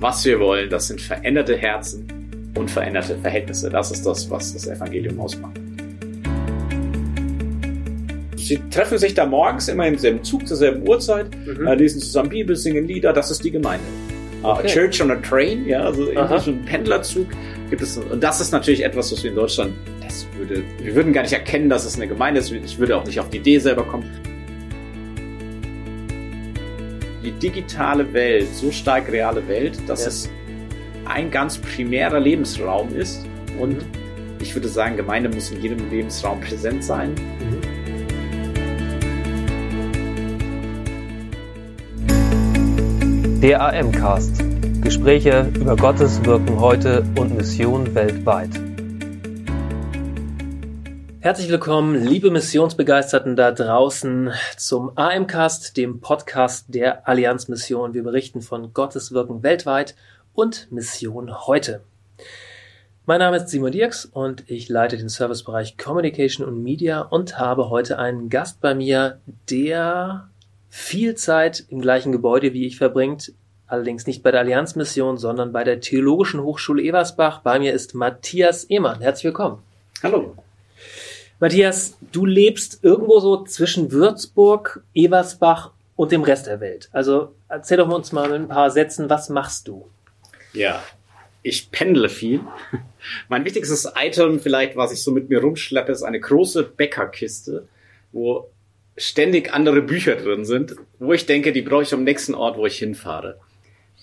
was wir wollen, das sind veränderte Herzen und veränderte Verhältnisse. Das ist das, was das Evangelium ausmacht. Sie treffen sich da morgens immer im selben Zug zur selben Uhrzeit, mhm. Äh, lesen zusammen Bibel, singen Lieder. Das ist die Gemeinde. Äh, okay. Church on a Train, ja, also irgendwie so ein Pendlerzug gibt es. Und das ist natürlich etwas, was wir in Deutschland, das würde, wir würden gar nicht erkennen, dass es eine Gemeinde ist. Ich würde auch nicht auf die Idee selber kommen. Die digitale Welt, so stark reale Welt, dass ja. es ein ganz primärer Lebensraum ist. Und mhm. ich würde sagen, Gemeinde muss in jedem Lebensraum präsent sein. Mhm. Der AM-Cast. Gespräche über Gottes Wirken heute und Mission weltweit. Herzlich willkommen, liebe Missionsbegeisterten da draußen, zum AM-Cast, dem Podcast der Allianz Mission. Wir berichten von Gottes Wirken weltweit und Mission heute. Mein Name ist Simon Dirks und ich leite den Servicebereich Communication und Media und habe heute einen Gast bei mir, der viel Zeit im gleichen Gebäude wie ich verbringt, allerdings nicht bei der Allianzmission, sondern bei der Theologischen Hochschule Eversbach. Bei mir ist Matthias Ehmann. Herzlich willkommen. Hallo. Matthias, du lebst irgendwo so zwischen Würzburg, Eversbach und dem Rest der Welt. Also erzähl doch uns mal in ein paar Sätzen, was machst du? Ja, ich pendle viel. Mein wichtigstes Item vielleicht, was ich so mit mir rumschleppe, ist eine große Bäckerkiste, wo ständig andere Bücher drin sind, wo ich denke, die brauche ich am nächsten Ort, wo ich hinfahre.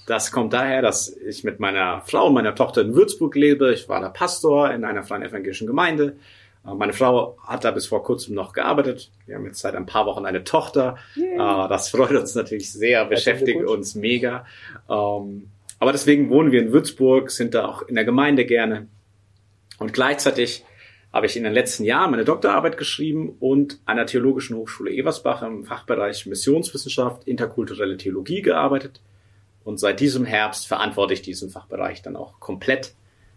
Das kommt daher, dass ich mit meiner Frau und meiner Tochter in Würzburg lebe. Ich war da Pastor in einer freien evangelischen Gemeinde. Äh, meine Frau hat da bis vor kurzem noch gearbeitet. Wir haben jetzt seit ein paar Wochen eine Tochter. Yeah. Äh, das freut uns natürlich sehr, beschäftigt uns mega. Ähm, aber deswegen wohnen wir in Würzburg, sind da auch in der Gemeinde gerne. Und gleichzeitig habe ich in den letzten Jahren meine Doktorarbeit geschrieben und an der Theologischen Hochschule Eversbach im Fachbereich Missionswissenschaft, interkulturelle Theologie gearbeitet. Und seit diesem Herbst verantworte ich diesen Fachbereich dann auch komplett.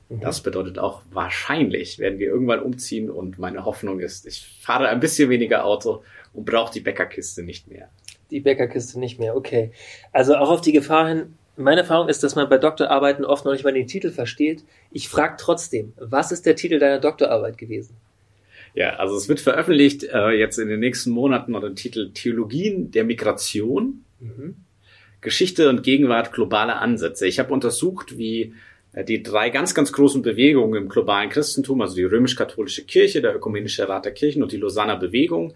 Mhm. Das bedeutet auch wahrscheinlich werden wir irgendwann umziehen und meine Hoffnung ist, ich fahre ein bisschen weniger Auto und brauche die Bäckerkiste nicht mehr. Die Bäckerkiste nicht mehr, okay. Also auch auf die Gefahr hin, meine Erfahrung ist, dass man bei Doktorarbeiten oft noch nicht mal den Titel versteht. Ich frage trotzdem, was ist der Titel deiner Doktorarbeit gewesen? Ja, also es wird veröffentlicht äh, jetzt in den nächsten Monaten unter dem Titel Theologien der Migration, mhm. Geschichte und Gegenwart globaler Ansätze. Ich habe untersucht, wie die drei ganz, ganz großen Bewegungen im globalen Christentum, also die römisch-katholische Kirche, der Ökumenische Rat der Kirchen und die Lausanner Bewegung,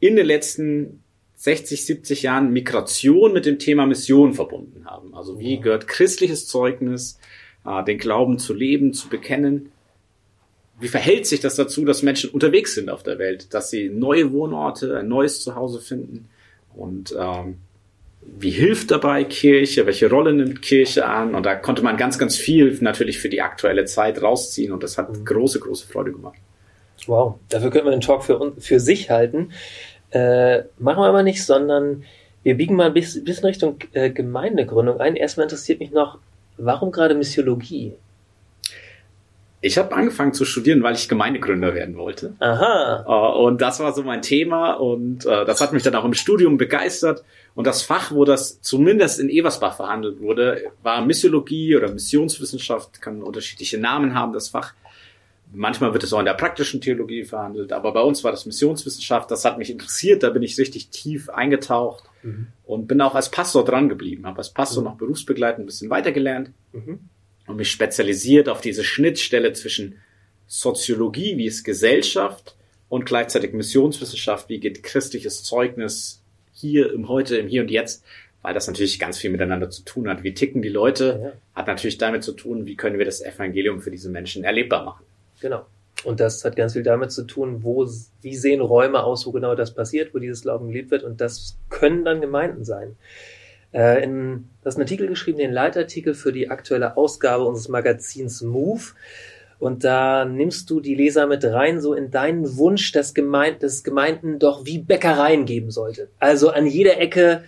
in den letzten 60, 70 Jahren Migration mit dem Thema Mission verbunden haben. Also wie gehört christliches Zeugnis, äh, den Glauben zu leben, zu bekennen? Wie verhält sich das dazu, dass Menschen unterwegs sind auf der Welt, dass sie neue Wohnorte, ein neues Zuhause finden? Und ähm, wie hilft dabei Kirche? Welche Rolle nimmt Kirche an? Und da konnte man ganz, ganz viel natürlich für die aktuelle Zeit rausziehen und das hat mhm. große, große Freude gemacht. Wow, dafür könnte man den Talk für, für sich halten. Äh, machen wir aber nicht, sondern wir biegen mal ein bisschen, bisschen Richtung äh, Gemeindegründung ein. Erstmal interessiert mich noch, warum gerade Missiologie? Ich habe angefangen zu studieren, weil ich Gemeindegründer werden wollte. Aha. Uh, und das war so mein Thema und uh, das hat mich dann auch im Studium begeistert. Und das Fach, wo das zumindest in Eversbach verhandelt wurde, war Missiologie oder Missionswissenschaft, kann unterschiedliche Namen haben, das Fach. Manchmal wird es auch in der praktischen Theologie verhandelt, aber bei uns war das Missionswissenschaft, das hat mich interessiert, da bin ich richtig tief eingetaucht mhm. und bin auch als Pastor dran geblieben, habe als Pastor mhm. noch berufsbegleitend ein bisschen weitergelernt mhm. und mich spezialisiert auf diese Schnittstelle zwischen Soziologie, wie ist Gesellschaft und gleichzeitig Missionswissenschaft, wie geht christliches Zeugnis hier im Heute, im Hier und Jetzt, weil das natürlich ganz viel miteinander zu tun hat. Wie ticken die Leute? Ja. Hat natürlich damit zu tun, wie können wir das Evangelium für diese Menschen erlebbar machen. Genau. Und das hat ganz viel damit zu tun, wo, wie sehen Räume aus, wo genau das passiert, wo dieses Glauben gelebt wird. Und das können dann Gemeinden sein. Äh, in, du hast einen Artikel geschrieben, den Leitartikel für die aktuelle Ausgabe unseres Magazins Move. Und da nimmst du die Leser mit rein, so in deinen Wunsch, dass, Gemeinde, dass Gemeinden doch wie Bäckereien geben sollte. Also an jeder Ecke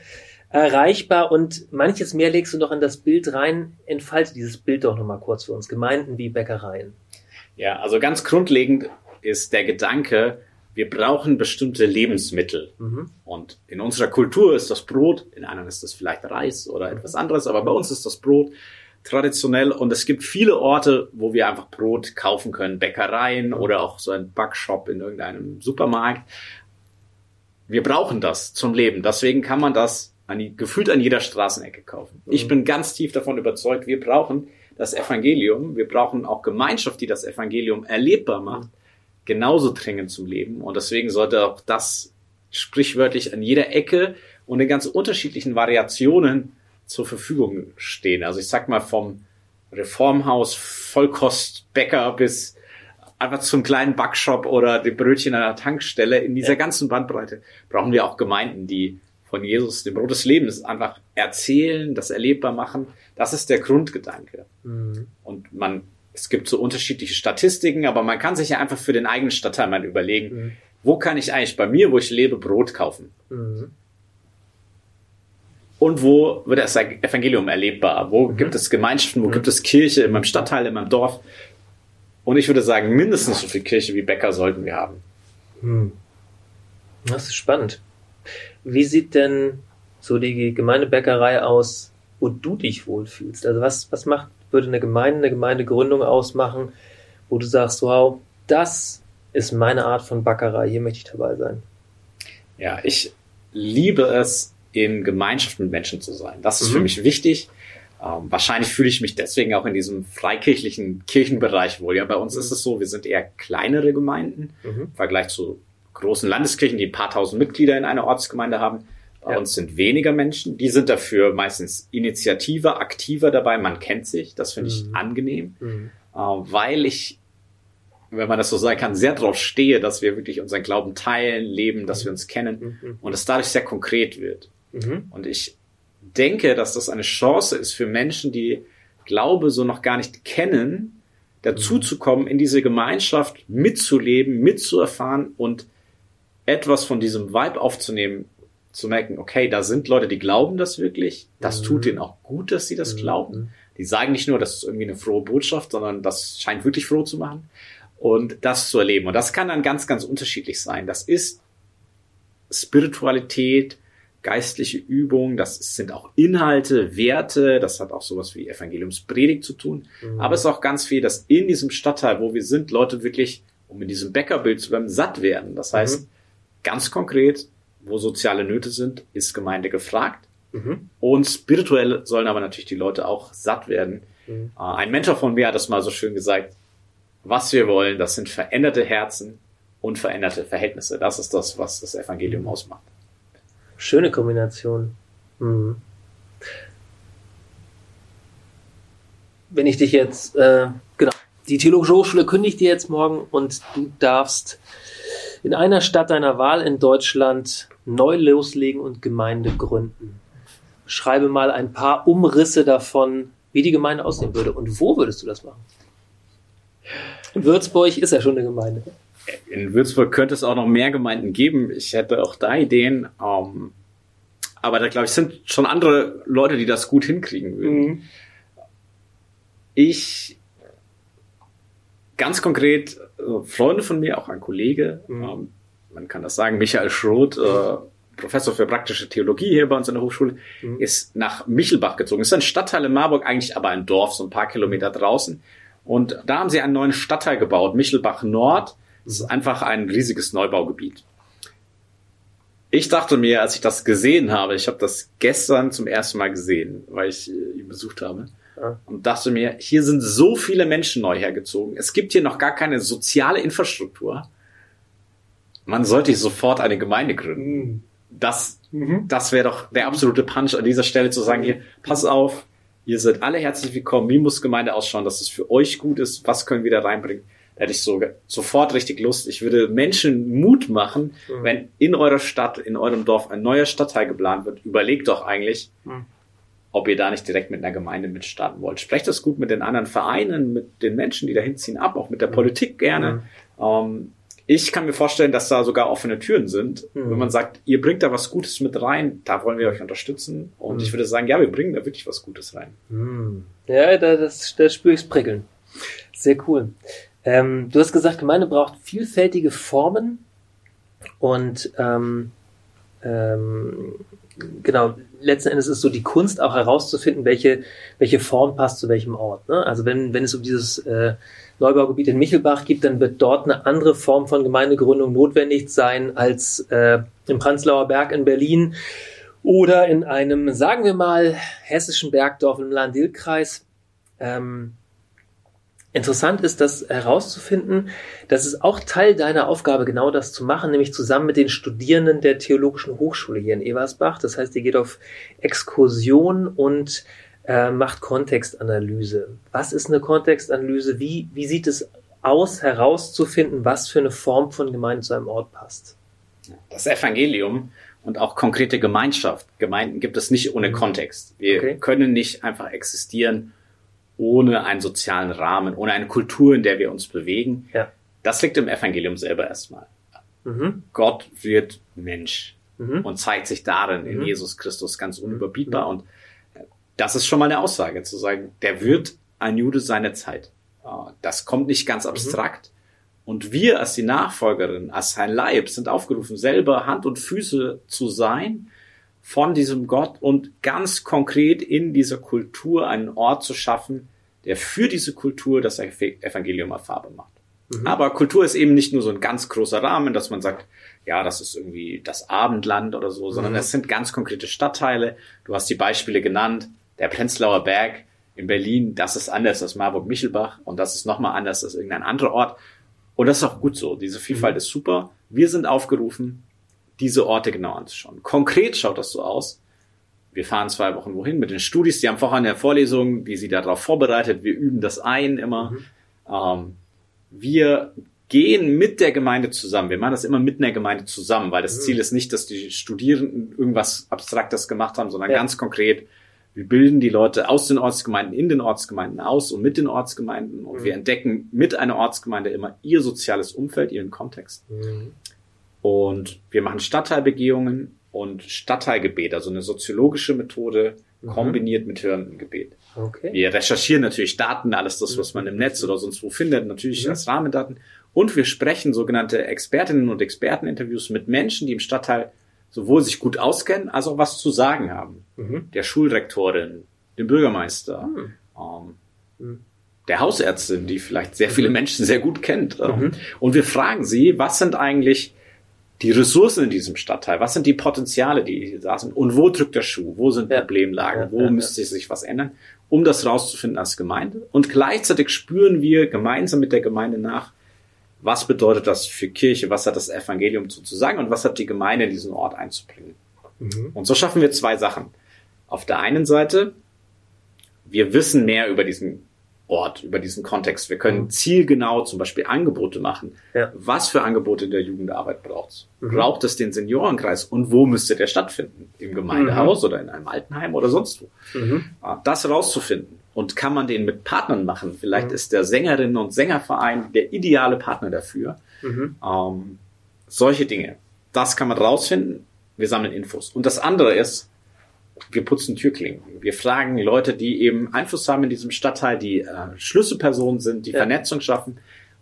erreichbar und manches mehr legst du noch in das Bild rein. Entfalte dieses Bild doch nochmal kurz für uns. Gemeinden wie Bäckereien. Ja, also ganz grundlegend ist der Gedanke, wir brauchen bestimmte Lebensmittel. Mhm. Und in unserer Kultur ist das Brot, in anderen ist das vielleicht Reis oder etwas anderes, aber bei uns ist das Brot traditionell und es gibt viele Orte, wo wir einfach Brot kaufen können, Bäckereien oder auch so ein Backshop in irgendeinem Supermarkt. Wir brauchen das zum Leben. Deswegen kann man das an, gefühlt an jeder Straßenecke kaufen. Mhm. Ich bin ganz tief davon überzeugt, wir brauchen das Evangelium. Wir brauchen auch Gemeinschaft, die das Evangelium erlebbar macht genauso dringend zum Leben. Und deswegen sollte auch das sprichwörtlich an jeder Ecke und in ganz unterschiedlichen Variationen zur Verfügung stehen. Also ich sag mal vom Reformhaus, Vollkostbäcker bis einfach zum kleinen Backshop oder dem Brötchen an der Tankstelle. In dieser ja. ganzen Bandbreite brauchen wir auch Gemeinden, die von Jesus, dem Brot des Lebens, einfach erzählen, das erlebbar machen. Das ist der Grundgedanke. Mhm. Und man es gibt so unterschiedliche Statistiken, aber man kann sich ja einfach für den eigenen Stadtteil mal überlegen, mhm. wo kann ich eigentlich bei mir, wo ich lebe, Brot kaufen? Mhm. Und wo wird das Evangelium erlebbar? Wo mhm. gibt es Gemeinschaften? Wo mhm. gibt es Kirche in meinem Stadtteil, in meinem Dorf? Und ich würde sagen, mindestens so viel Kirche wie Bäcker sollten wir haben. Mhm. Das ist spannend. Wie sieht denn so die Gemeindebäckerei aus, wo du dich wohlfühlst? Also was, was macht würde eine Gemeinde, eine Gemeindegründung ausmachen, wo du sagst, wow, das ist meine Art von Backerei, hier möchte ich dabei sein? Ja, ich liebe es, in Gemeinschaft mit Menschen zu sein. Das ist mhm. für mich wichtig. Ähm, wahrscheinlich fühle ich mich deswegen auch in diesem freikirchlichen Kirchenbereich wohl. Ja, bei uns mhm. ist es so, wir sind eher kleinere Gemeinden mhm. im Vergleich zu großen Landeskirchen, die ein paar tausend Mitglieder in einer Ortsgemeinde haben. Bei ja. uns sind weniger Menschen. Die sind dafür meistens initiativer, aktiver dabei. Man kennt sich. Das finde ich mhm. angenehm, mhm. Äh, weil ich, wenn man das so sagen kann, sehr darauf stehe, dass wir wirklich unseren Glauben teilen, leben, dass mhm. wir uns kennen und es dadurch sehr konkret wird. Mhm. Und ich denke, dass das eine Chance ist für Menschen, die Glaube so noch gar nicht kennen, dazuzukommen, in diese Gemeinschaft mitzuleben, mitzuerfahren und etwas von diesem Vibe aufzunehmen, zu merken, okay, da sind Leute, die glauben das wirklich. Das mhm. tut denen auch gut, dass sie das mhm. glauben. Die sagen nicht nur, das ist irgendwie eine frohe Botschaft, sondern das scheint wirklich froh zu machen. Und das zu erleben. Und das kann dann ganz, ganz unterschiedlich sein. Das ist Spiritualität, geistliche Übung, das sind auch Inhalte, Werte, das hat auch sowas wie Evangeliumspredigt zu tun. Mhm. Aber es ist auch ganz viel, dass in diesem Stadtteil, wo wir sind, Leute wirklich, um in diesem Bäckerbild zu bleiben, satt werden. Das heißt, mhm. ganz konkret, wo soziale Nöte sind, ist Gemeinde gefragt. Mhm. Und spirituell sollen aber natürlich die Leute auch satt werden. Mhm. Äh, ein Mentor von mir hat das mal so schön gesagt, was wir wollen, das sind veränderte Herzen und veränderte Verhältnisse. Das ist das, was das Evangelium mhm. ausmacht. Schöne Kombination. Mhm. Wenn ich dich jetzt, äh, genau, die Theologische Hochschule kündigt dir jetzt morgen und du darfst in einer Stadt deiner Wahl in Deutschland neu loslegen und Gemeinde gründen. Schreibe mal ein paar Umrisse davon, wie die Gemeinde aussehen würde. Und wo würdest du das machen? In Würzburg ist ja schon eine Gemeinde. In Würzburg könnte es auch noch mehr Gemeinden geben. Ich hätte auch da Ideen. Ähm, aber da glaube ich, sind schon andere Leute, die das gut hinkriegen würden. Mhm. Ich ganz konkret, äh, Freunde von mir, auch ein Kollege, mhm. ähm, man kann das sagen, Michael Schroth, äh, Professor für praktische Theologie hier bei uns in der Hochschule, mhm. ist nach Michelbach gezogen. Das ist ein Stadtteil in Marburg, eigentlich aber ein Dorf, so ein paar Kilometer draußen. Und da haben sie einen neuen Stadtteil gebaut, Michelbach Nord. Das ist einfach ein riesiges Neubaugebiet. Ich dachte mir, als ich das gesehen habe, ich habe das gestern zum ersten Mal gesehen, weil ich äh, ihn besucht habe, ja. und dachte mir, hier sind so viele Menschen neu hergezogen. Es gibt hier noch gar keine soziale Infrastruktur man sollte sofort eine Gemeinde gründen. Mhm. Das, mhm. das wäre doch der absolute Punch an dieser Stelle zu sagen, hier, pass auf, ihr seid alle herzlich willkommen, wie muss Gemeinde ausschauen, dass es für euch gut ist, was können wir da reinbringen? Da hätte ich so, sofort richtig Lust. Ich würde Menschen Mut machen, mhm. wenn in eurer Stadt, in eurem Dorf ein neuer Stadtteil geplant wird. Überlegt doch eigentlich, mhm. ob ihr da nicht direkt mit einer Gemeinde mitstarten wollt. Sprecht das gut mit den anderen Vereinen, mit den Menschen, die da hinziehen, ab, auch mit der mhm. Politik gerne. Mhm. Ähm, ich kann mir vorstellen, dass da sogar offene Türen sind. Mhm. Wenn man sagt, ihr bringt da was Gutes mit rein, da wollen wir euch unterstützen. Und mhm. ich würde sagen, ja, wir bringen da wirklich was Gutes rein. Mhm. Ja, da, das, da spüre ich prickeln. Sehr cool. Ähm, du hast gesagt, Gemeinde braucht vielfältige Formen. Und ähm, ähm, genau, letzten Endes ist so die Kunst auch herauszufinden, welche, welche Form passt zu welchem Ort. Ne? Also wenn, wenn es um dieses äh, Neubaugebiet in Michelbach gibt, dann wird dort eine andere Form von Gemeindegründung notwendig sein als äh, im Prenzlauer Berg in Berlin oder in einem, sagen wir mal, hessischen Bergdorf im Lahn-Dill-Kreis. Ähm, Interessant ist, das herauszufinden, dass es auch Teil deiner Aufgabe, genau das zu machen, nämlich zusammen mit den Studierenden der Theologischen Hochschule hier in Eversbach. Das heißt, ihr geht auf Exkursion und äh, macht Kontextanalyse. Was ist eine Kontextanalyse? Wie, wie sieht es aus, herauszufinden, was für eine Form von Gemeinde zu einem Ort passt? Das Evangelium und auch konkrete Gemeinschaft. Gemeinden gibt es nicht ohne mhm. Kontext. Wir okay. können nicht einfach existieren ohne einen sozialen Rahmen, ohne eine Kultur, in der wir uns bewegen. Ja. Das liegt im Evangelium selber erstmal. Mhm. Gott wird Mensch mhm. und zeigt sich darin mhm. in Jesus Christus ganz unüberbietbar. Mhm. Und äh, das ist schon mal eine Aussage, zu sagen, der wird ein Jude seiner Zeit. Äh, das kommt nicht ganz mhm. abstrakt. Und wir als die Nachfolgerin, als sein Leib, sind aufgerufen, selber Hand und Füße zu sein von diesem Gott und ganz konkret in dieser Kultur einen Ort zu schaffen, der für diese Kultur das Evangelium erfahrbar macht. Mhm. Aber Kultur ist eben nicht nur so ein ganz großer Rahmen, dass man sagt, ja, das ist irgendwie das Abendland oder so, sondern mhm. es sind ganz konkrete Stadtteile. Du hast die Beispiele genannt. Der Prenzlauer Berg in Berlin, das ist anders als Marburg-Michelbach und das ist nochmal anders als irgendein anderer Ort. Und das ist auch gut so. Diese Vielfalt mhm. ist super. Wir sind aufgerufen, diese Orte genau anzuschauen. Konkret schaut das so aus. Wir fahren zwei Wochen wohin mit den Studis, die haben vorher eine Vorlesung, die sie darauf vorbereitet. Wir üben das ein immer. Mhm. Ähm, wir gehen mit der Gemeinde zusammen. Wir machen das immer mit einer Gemeinde zusammen, weil das mhm. Ziel ist nicht, dass die Studierenden irgendwas Abstraktes gemacht haben, sondern ja. ganz konkret, wir bilden die Leute aus den Ortsgemeinden in den Ortsgemeinden aus und mit den Ortsgemeinden und mhm. wir entdecken mit einer Ortsgemeinde immer ihr soziales Umfeld, ihren Kontext. Mhm. Und wir machen Stadtteilbegehungen und Stadtteilgebet, also eine soziologische Methode mhm. kombiniert mit hörendem Gebet. Okay. Wir recherchieren natürlich Daten, alles das, was man im Netz oder sonst wo findet, natürlich mhm. als Rahmendaten. Und wir sprechen sogenannte Expertinnen und Experteninterviews mit Menschen, die im Stadtteil sowohl sich gut auskennen, als auch was zu sagen haben. Mhm. Der Schulrektorin, dem Bürgermeister, mhm. ähm, mhm. der Hausärztin, die vielleicht sehr viele mhm. Menschen sehr gut kennt. Ähm, und wir fragen sie, was sind eigentlich die Ressourcen in diesem Stadtteil, was sind die Potenziale, die da sind und wo drückt der Schuh, wo sind ja. Problemlagen, wo ja, müsste sich was ändern, um das rauszufinden als Gemeinde. Und gleichzeitig spüren wir gemeinsam mit der Gemeinde nach, was bedeutet das für Kirche, was hat das Evangelium zu, zu sagen und was hat die Gemeinde in diesen Ort einzubringen. Mhm. Und so schaffen wir zwei Sachen. Auf der einen Seite, wir wissen mehr über diesen Ort, über diesen Kontext. Wir können mhm. zielgenau zum Beispiel Angebote machen. Ja. Was für Angebote in der Jugendarbeit braucht es? Mhm. Braucht es den Seniorenkreis und wo müsste der stattfinden? Im Gemeindehaus mhm. oder in einem Altenheim oder sonst wo? Mhm. Das rauszufinden. Und kann man den mit Partnern machen? Vielleicht mhm. ist der Sängerinnen- und Sängerverein der ideale Partner dafür. Mhm. Ähm, solche Dinge. Das kann man rausfinden. Wir sammeln Infos. Und das andere ist, wir putzen Türklinken. Wir fragen Leute, die eben Einfluss haben in diesem Stadtteil, die äh, Schlüsselpersonen sind, die ja. Vernetzung schaffen.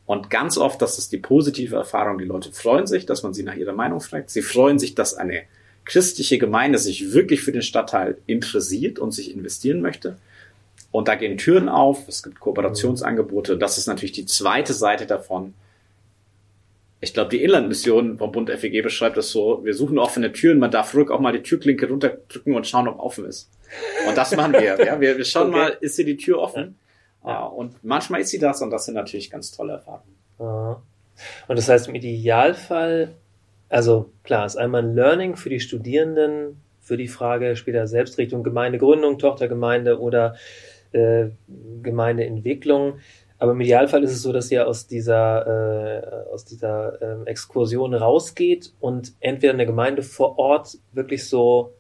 Und ganz oft, das ist die positive Erfahrung, die Leute freuen sich, dass man sie nach ihrer Meinung fragt. Sie freuen sich, dass eine christliche Gemeinde sich wirklich für den Stadtteil interessiert und sich investieren möchte. Und da gehen Türen auf, es gibt Kooperationsangebote. Das ist natürlich die zweite Seite davon, ich glaube, die Inlandmission vom Bund FEG beschreibt das so, wir suchen offene Türen, man darf ruhig auch mal die Türklinke runterdrücken und schauen, ob offen ist. Und das machen wir. ja, wir, wir schauen okay. mal, ist hier die Tür offen? Ja. Und manchmal ist sie das und das sind natürlich ganz tolle Erfahrungen. Und das heißt im Idealfall, also klar, ist einmal ein Learning für die Studierenden, für die Frage später Selbstrichtung, Gemeindegründung, Tochtergemeinde oder äh, Gemeindeentwicklung. Aber im Idealfall ist es so, dass ihr aus dieser, äh, aus dieser äh, Exkursion rausgeht und entweder eine Gemeinde vor Ort wirklich so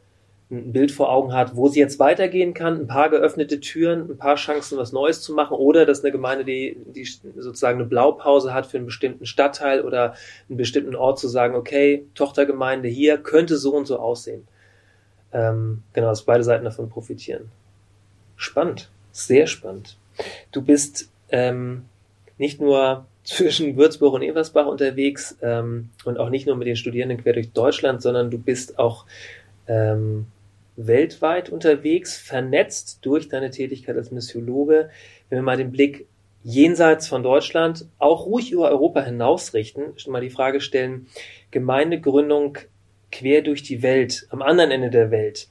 ein Bild vor Augen hat, wo sie jetzt weitergehen kann, ein paar geöffnete Türen, ein paar Chancen, was Neues zu machen, oder dass eine Gemeinde, die, die sozusagen eine Blaupause hat für einen bestimmten Stadtteil oder einen bestimmten Ort zu sagen, okay, Tochtergemeinde hier könnte so und so aussehen. Ähm, genau, dass beide Seiten davon profitieren. Spannend, sehr spannend. Du bist ähm, nicht nur zwischen Würzburg und Eversbach unterwegs ähm, und auch nicht nur mit den Studierenden quer durch Deutschland, sondern du bist auch ähm, weltweit unterwegs, vernetzt durch deine Tätigkeit als Missiologe. Wenn wir mal den Blick jenseits von Deutschland auch ruhig über Europa hinausrichten, schon mal die Frage stellen, Gemeindegründung quer durch die Welt, am anderen Ende der Welt,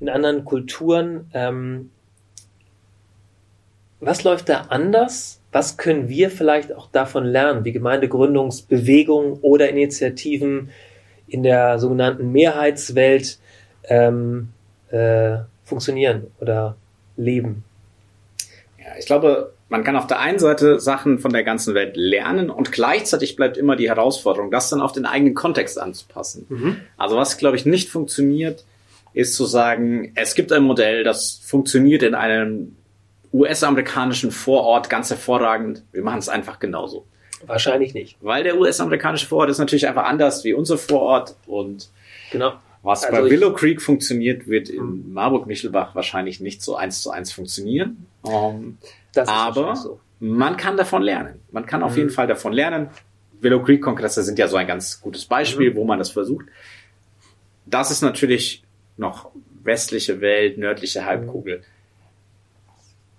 in anderen Kulturen, ähm, was läuft da anders? Was können wir vielleicht auch davon lernen, wie Gemeindegründungsbewegungen oder Initiativen in der sogenannten Mehrheitswelt ähm, äh, funktionieren oder leben? Ja, ich glaube, man kann auf der einen Seite Sachen von der ganzen Welt lernen und gleichzeitig bleibt immer die Herausforderung, das dann auf den eigenen Kontext anzupassen. Mhm. Also was, glaube ich, nicht funktioniert, ist zu sagen, es gibt ein Modell, das funktioniert in einem US-amerikanischen Vorort ganz hervorragend. Wir machen es einfach genauso. Wahrscheinlich nicht. Weil der US-amerikanische Vorort ist natürlich einfach anders wie unser Vorort und genau. was also bei Willow Creek funktioniert, wird in hm. Marburg-Michelbach wahrscheinlich nicht so eins zu eins funktionieren. Um, ähm, aber so. man kann davon lernen. Man kann auf mhm. jeden Fall davon lernen. Willow Creek Kongresse sind ja so ein ganz gutes Beispiel, mhm. wo man das versucht. Das ist natürlich noch westliche Welt, nördliche Halbkugel.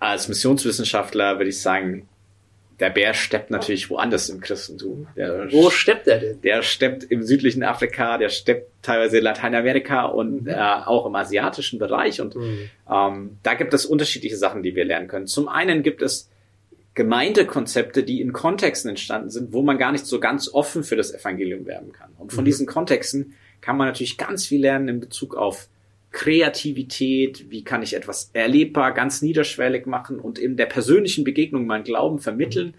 Als Missionswissenschaftler würde ich sagen, der Bär steppt natürlich woanders im Christentum. Der Wo steppt er denn? Der steppt im südlichen Afrika, der steppt teilweise in Lateinamerika und mhm. äh, auch im asiatischen Bereich. Und mhm. ähm, da gibt es unterschiedliche Sachen, die wir lernen können. Zum einen gibt es Gemeindekonzepte, die in Kontexten entstanden sind, wo man gar nicht so ganz offen für das Evangelium werben kann. Und von mhm. diesen Kontexten kann man natürlich ganz viel lernen in Bezug auf Kreativität, wie kann ich etwas erlebbar, ganz niederschwellig machen und in der persönlichen Begegnung meinen Glauben vermitteln.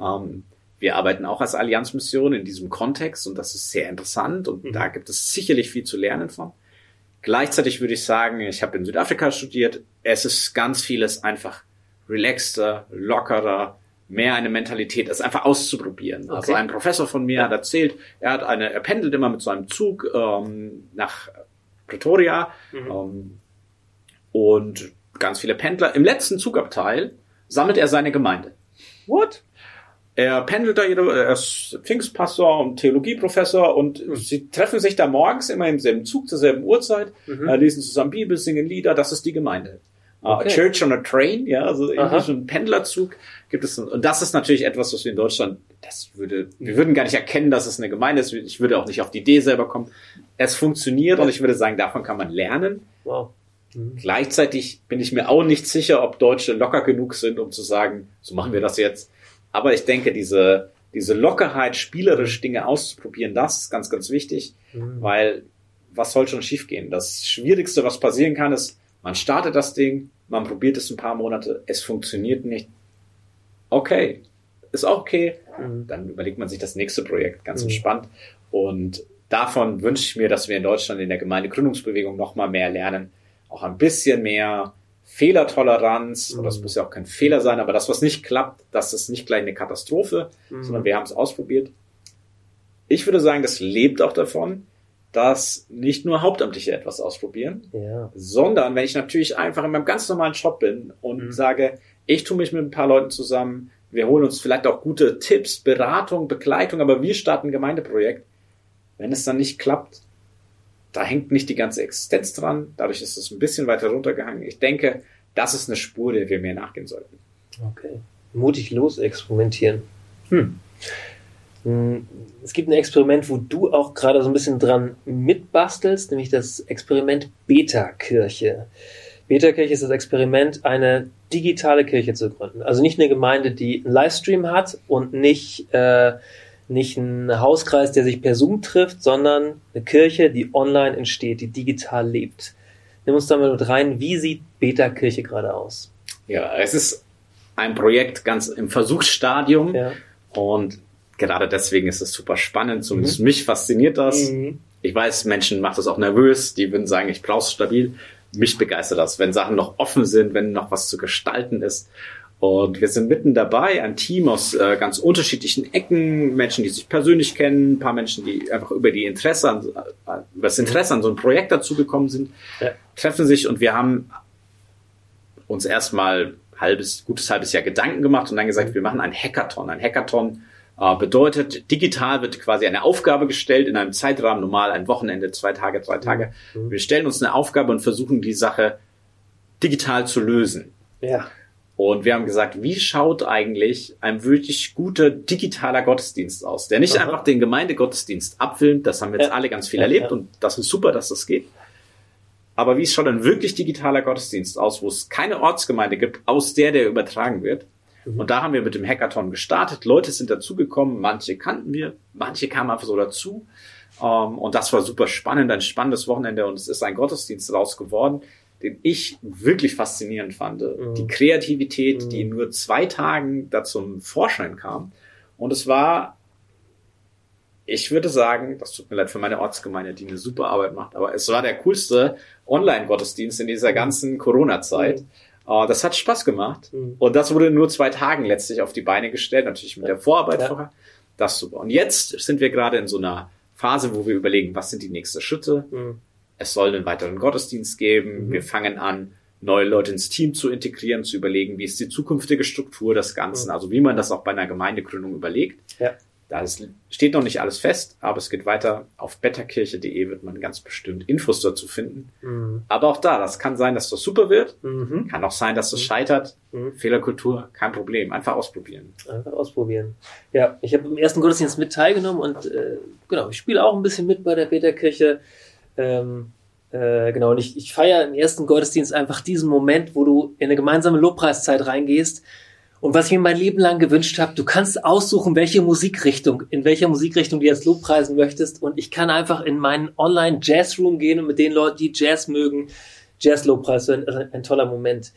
Ähm, wir arbeiten auch als Allianzmission in diesem Kontext und das ist sehr interessant und mhm. da gibt es sicherlich viel zu lernen von. Gleichzeitig würde ich sagen, ich habe in Südafrika studiert, es ist ganz vieles einfach relaxter, lockerer, mehr eine Mentalität, es einfach auszuprobieren. Also okay. Also ein Professor von mir ja. hat erzählt, er hat eine, er pendelt immer mit seinem Zug ähm, nach Pretoria mhm. ähm, und ganz viele Pendler. Im letzten Zugabteil sammelt er seine Gemeinde. What? Er pendelt da, er ist Pfingstpastor und Theologieprofessor und sie treffen sich da morgens immer im selben Zug zur selben Uhrzeit, mhm. äh, lesen zusammen Bibel, singen Lieder, das ist die Gemeinde. Ah, okay. Uh, Church on a Train, ja, also irgendwie so ein Pendlerzug gibt es. Und das ist natürlich etwas, was wir in Deutschland, das würde, wir würden gar nicht erkennen, dass es eine Gemeinde ist. Ich würde auch nicht auf die Idee selber kommen. Es funktioniert und ich würde sagen, davon kann man lernen. Wow. Mhm. Gleichzeitig bin ich mir auch nicht sicher, ob Deutsche locker genug sind, um zu sagen, so machen wir das jetzt. Aber ich denke, diese, diese Lockerheit, spielerisch Dinge auszuprobieren, das ist ganz, ganz wichtig, mhm. weil was soll schon schiefgehen? Das Schwierigste, was passieren kann, ist, man startet das Ding, man probiert es ein paar Monate, es funktioniert nicht. Okay, ist auch okay. Mhm. Dann überlegt man sich das nächste Projekt ganz mhm. entspannt. Und davon wünsche ich mir, dass wir in Deutschland in der Gemeindegründungsbewegung noch mal mehr lernen. Auch ein bisschen mehr Fehlertoleranz. Mhm. Das muss ja auch kein Fehler sein, aber das, was nicht klappt, das ist nicht gleich eine Katastrophe, mhm. sondern wir haben es ausprobiert. Ich würde sagen, das lebt auch davon, dass nicht nur Hauptamtliche etwas ausprobieren, ja. sondern wenn ich natürlich einfach in meinem ganz normalen Job bin und mhm. sage, ich tue mich mit ein paar Leuten zusammen, wir holen uns vielleicht auch gute Tipps, Beratung, Begleitung, aber wir starten ein Gemeindeprojekt. Wenn es dann nicht klappt, da hängt nicht die ganze Existenz dran, dadurch ist es ein bisschen weiter runtergehangen. Ich denke, das ist eine Spur, der wir mehr nachgehen sollten. Okay. Mutig los experimentieren. Hm. Hm, es gibt ein Experiment, wo du auch gerade so ein bisschen dran mitbastelst, nämlich das Experiment Beta-Kirche. Beta-Kirche ist das Experiment, eine digitale Kirche zu gründen. Also nicht eine Gemeinde, die einen Livestream hat und nicht, äh, nicht einen Hauskreis, der sich per Zoom trifft, sondern eine Kirche, die online entsteht, die digital lebt. Nimm uns da mal mit rein, wie sieht Beta-Kirche gerade aus? Ja, es ist ein Projekt ganz im Versuchsstadium ja. und gerade deswegen ist es super spannend. Zumindest mhm. mich fasziniert das. Mhm. Ich weiß, Menschen macht das auch nervös. Die würden sagen, ich brauche es stabil. Mich begeistert das, wenn Sachen noch offen sind, wenn noch was zu gestalten ist. Und wir sind mitten dabei, ein Team aus äh, ganz unterschiedlichen Ecken, Menschen, die sich persönlich kennen, ein paar Menschen, die einfach über die Interesse an, äh, über das Interesse an so einem Projekt dazugekommen sind, ja. treffen sich und wir haben uns erstmal halbes, gutes halbes Jahr Gedanken gemacht und dann gesagt, wir machen ein Hackathon. Ein Hackathon Äh, bedeutet, digital wird quasi eine Aufgabe gestellt in einem Zeitrahmen, normal ein Wochenende, zwei Tage, drei Tage. Mhm. Wir stellen uns eine Aufgabe und versuchen die Sache digital zu lösen. Ja. Und wir haben gesagt, wie schaut eigentlich ein wirklich guter digitaler Gottesdienst aus, der nicht Aha. einfach den Gemeindegottesdienst abfilmt, das haben wir jetzt ja. alle ganz viel erlebt ja. und das ist super, dass das geht. Aber wie schaut ein wirklich digitaler Gottesdienst aus, wo es keine Ortsgemeinde gibt, aus der der übertragen wird? Mhm. Und da haben wir mit dem Hackathon gestartet. Leute sind dazugekommen, manche kannten wir, manche kamen einfach so dazu. Ähm, und das war super spannend, ein spannendes Wochenende und es ist ein Gottesdienst raus geworden, den ich wirklich faszinierend fand. Mhm. Die Kreativität, mhm. die in nur zwei Tagen da zum Vorschein kam. Und es war, ich würde sagen, das tut mir leid für meine Ortsgemeinde, die eine super Arbeit macht, aber es war der coolste Online-Gottesdienst in dieser mhm. ganzen Corona-Zeit. Uh, das hat Spaß gemacht. Mhm. Und das wurde in nur zwei Tagen letztlich auf die Beine gestellt, natürlich mit ja. der Vorarbeit ja. vorher. Das super. Und jetzt sind wir gerade in so einer Phase, wo wir überlegen, was sind die nächsten Schritte? Mhm. Es soll einen weiteren Gottesdienst geben. Mhm. Wir fangen an, neue Leute ins Team zu integrieren, zu überlegen, wie ist die zukünftige Struktur des Ganzen, mhm. also wie man das auch bei einer Gemeindegründung überlegt. Ja. Da steht noch nicht alles fest, aber es geht weiter. Auf betterkirche.de wird man ganz bestimmt Infos dazu finden. Mhm. Aber auch da, das kann sein, dass das super wird. Mhm. Kann auch sein, dass das mhm. scheitert. Mhm. Fehlerkultur, kein Problem. Einfach ausprobieren. Einfach ausprobieren. Ja, ich habe im ersten Gottesdienst mit teilgenommen und äh, genau, ich spiele auch ein bisschen mit bei der Peterkirche. Ähm, äh, genau, und ich, ich feiere im ersten Gottesdienst einfach diesen Moment, wo du in eine gemeinsame Lobpreiszeit reingehst und was ich mir mein Leben lang gewünscht habe, du kannst aussuchen, welche Musikrichtung, in welcher Musikrichtung du jetzt Lobpreisen möchtest. Und ich kann einfach in meinen Online-Jazz-Room gehen und mit den Leuten, die Jazz mögen, Jazz-Lobpreis, ein, ein toller Moment.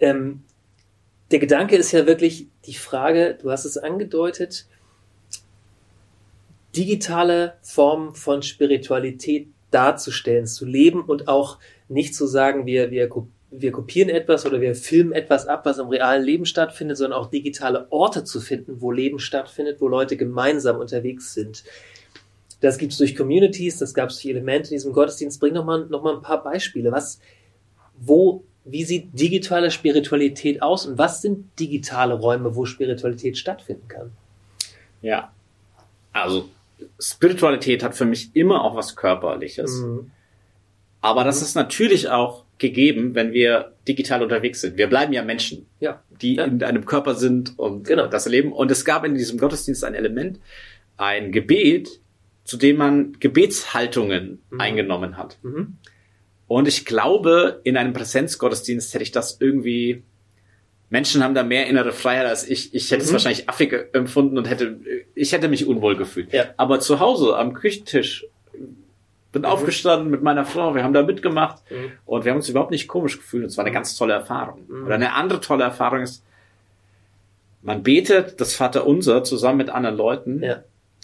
Ähm, der Gedanke ist ja wirklich die Frage, du hast es angedeutet, digitale Formen von Spiritualität darzustellen, zu leben und auch nicht zu sagen, wir, wir wir kopieren etwas oder wir filmen etwas ab, was im realen Leben stattfindet, sondern auch digitale Orte zu finden, wo Leben stattfindet, wo Leute gemeinsam unterwegs sind. Das gibt es durch Communities, das gab es durch Elemente in diesem Gottesdienst. Bring noch mal, noch mal ein paar Beispiele. Was, wo, wie sieht digitale Spiritualität aus und was sind digitale Räume, wo Spiritualität stattfinden kann? Ja, also Spiritualität hat für mich immer auch was Körperliches. Mhm. Aber das ist natürlich auch gegeben, wenn wir digital unterwegs sind. Wir bleiben ja Menschen, ja. die ja. in einem Körper sind und genau. das erleben. Und es gab in diesem Gottesdienst ein Element, ein Gebet, zu dem man Gebetshaltungen mhm. eingenommen hat. Mhm. Und ich glaube, in einem Präsenzgottesdienst hätte ich das irgendwie Menschen haben da mehr innere Freiheit als ich. Ich hätte mhm. es wahrscheinlich affig empfunden und hätte, ich hätte mich unwohl gefühlt. Ja. Aber zu Hause am Küchentisch bin mhm. aufgestanden mit meiner Frau, wir haben da mitgemacht mhm. und wir haben uns überhaupt nicht komisch gefühlt. Und es war eine ganz tolle Erfahrung. Mhm. Oder eine andere tolle Erfahrung ist, man betet das Vaterunser zusammen mit anderen Leuten. Ja.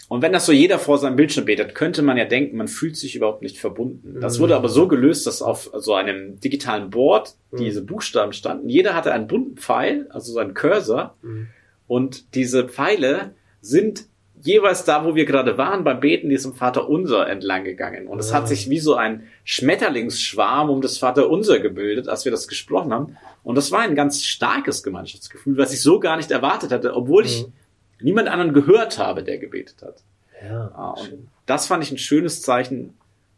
Und wenn das so jeder vor seinem Bildschirm betet, könnte man ja denken, man fühlt sich überhaupt nicht verbunden. Das mhm. wurde aber so gelöst, dass auf so einem digitalen Board mhm. diese Buchstaben standen. Jeder hatte einen bunten Pfeil, also so einen Cursor. Mhm. Und diese Pfeile sind jeweils da, wo wir gerade waren, beim Beten diesem Vater Unser entlang gegangen. Und es hat sich wie so ein Schmetterlingsschwarm um das Vater Unser gebildet, als wir das gesprochen haben. Und das war ein ganz starkes Gemeinschaftsgefühl, was ich so gar nicht erwartet hatte, obwohl mhm. ich niemand anderen gehört habe, der gebetet hat. Ja, ah, und das fand ich ein schönes Zeichen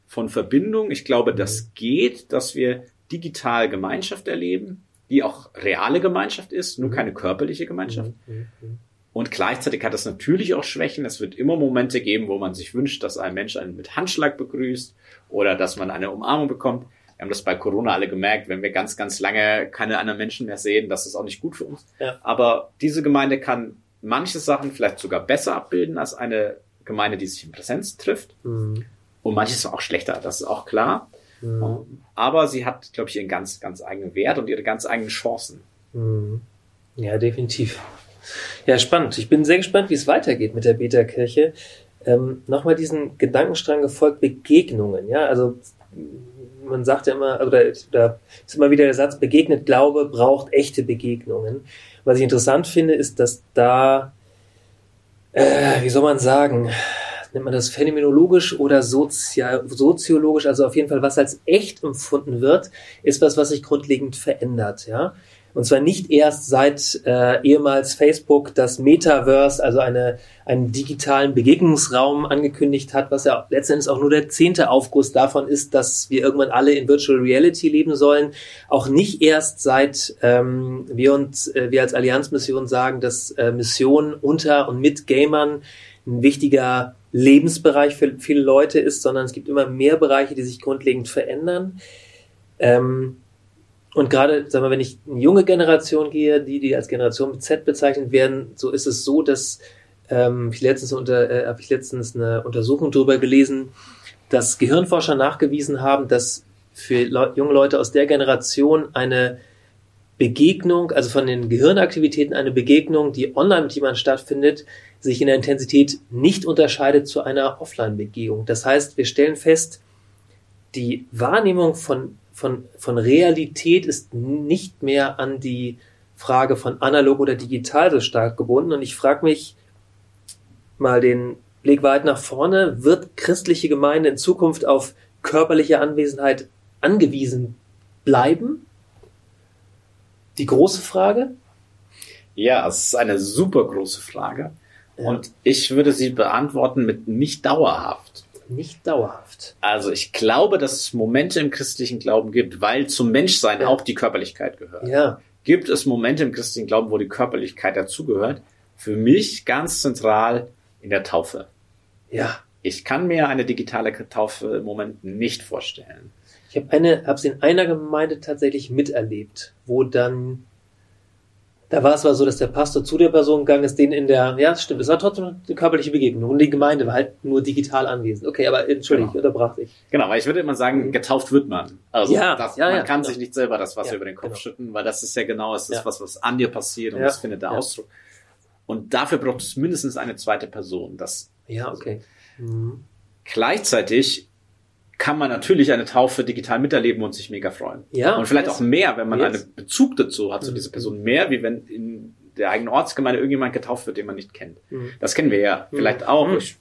von Verbindung. Ich glaube, mhm. das geht, dass wir digital Gemeinschaft erleben, die auch reale Gemeinschaft ist, nur mhm. keine körperliche Gemeinschaft. Mhm. Und gleichzeitig hat es natürlich auch Schwächen. Es wird immer Momente geben, wo man sich wünscht, dass ein Mensch einen mit Handschlag begrüßt oder dass man eine Umarmung bekommt. Wir haben das bei Corona alle gemerkt, wenn wir ganz, ganz lange keine anderen Menschen mehr sehen, das ist auch nicht gut für uns. Ja. Aber diese Gemeinde kann manche Sachen vielleicht sogar besser abbilden als eine Gemeinde, die sich in Präsenz trifft. Mhm. Und manches auch schlechter, das ist auch klar. Mhm. Aber sie hat, glaube ich, ihren ganz, ganz eigenen Wert und ihre ganz eigenen Chancen. Mhm. Ja, definitiv. Ja, spannend. Ich bin sehr gespannt, wie es weitergeht mit der Beta-Kirche. Ähm, Nochmal diesen Gedankenstrang gefolgt, Begegnungen. Ja, also man sagt ja immer, oder da ist immer wieder der Satz, begegnet Glaube braucht echte Begegnungen. Was ich interessant finde, ist, dass da, äh, wie soll man sagen, nennt man das phänomenologisch oder soziologisch, also auf jeden Fall, was als echt empfunden wird, ist was, was sich grundlegend verändert, ja. Und zwar nicht erst seit äh, ehemals Facebook das Metaverse, also eine, einen digitalen Begegnungsraum angekündigt hat, was ja letztendlich auch nur der zehnte Aufguss davon ist, dass wir irgendwann alle in Virtual Reality leben sollen. Auch nicht erst seit ähm, wir uns, äh, wir als Allianzmission sagen, dass äh, Mission unter und mit Gamern ein wichtiger Lebensbereich für viele Leute ist, sondern es gibt immer mehr Bereiche, die sich grundlegend verändern. Ähm, und gerade, sagen wir, wenn ich eine junge Generation gehe, die, die als Generation Z bezeichnet werden, so ist es so, dass ähm, ich letztens unter, äh, habe ich letztens eine Untersuchung darüber gelesen, dass Gehirnforscher nachgewiesen haben, dass für Le junge Leute aus der Generation eine Begegnung, also von den Gehirnaktivitäten eine Begegnung, die online mit jemandem stattfindet, sich in der Intensität nicht unterscheidet zu einer Offline-Begehung. Das heißt, wir stellen fest, die Wahrnehmung von von, von Realität ist nicht mehr an die Frage von analog oder digital so stark gebunden. Und ich frage mich mal den Blick weit nach vorne, wird christliche Gemeinde in Zukunft auf körperliche Anwesenheit angewiesen bleiben? Die große Frage? Ja, es ist eine super große Frage. Ja. Und ich würde sie beantworten mit nicht dauerhaft nicht dauerhaft. Also ich glaube, dass es Momente im christlichen Glauben gibt, weil zum Menschsein ja. auch die Körperlichkeit gehört. Ja. Gibt es Momente im christlichen Glauben, wo die Körperlichkeit dazugehört? Für mich ganz zentral in der Taufe. Ja. Ich kann mir eine digitale Taufe im Moment nicht vorstellen. Ich habe eine, habe sie in einer Gemeinde tatsächlich miterlebt, wo dann da war es zwar so, dass der Pastor zu der Person gegangen ist, den in der, ja, stimmt, es war trotzdem eine körperliche Begegnung und die Gemeinde war halt nur digital anwesend. Okay, aber entschuldige, genau. unterbrach ich. Genau, weil ich würde immer sagen, mhm. getauft wird man. Also ja, das, ja, man ja, kann genau. sich nicht selber das Wasser ja, über den Kopf genau. schütten, weil das ist ja genau, es ist was, was an dir passiert und das findet der. Ausdruck. Und dafür braucht es mindestens eine zweite Person. Das Ja, okay. Mhm. gleichzeitig kann man natürlich eine Taufe digital miterleben und sich mega freuen. Ja. Und vielleicht yes. auch mehr, wenn man Yes. einen Bezug dazu hat zu Mhm. dieser Person. Mehr, wie wenn in der eigenen Ortsgemeinde irgendjemand getauft wird, den man nicht kennt. Mhm. Das kennen wir ja Mhm. vielleicht auch. Mhm. Ich,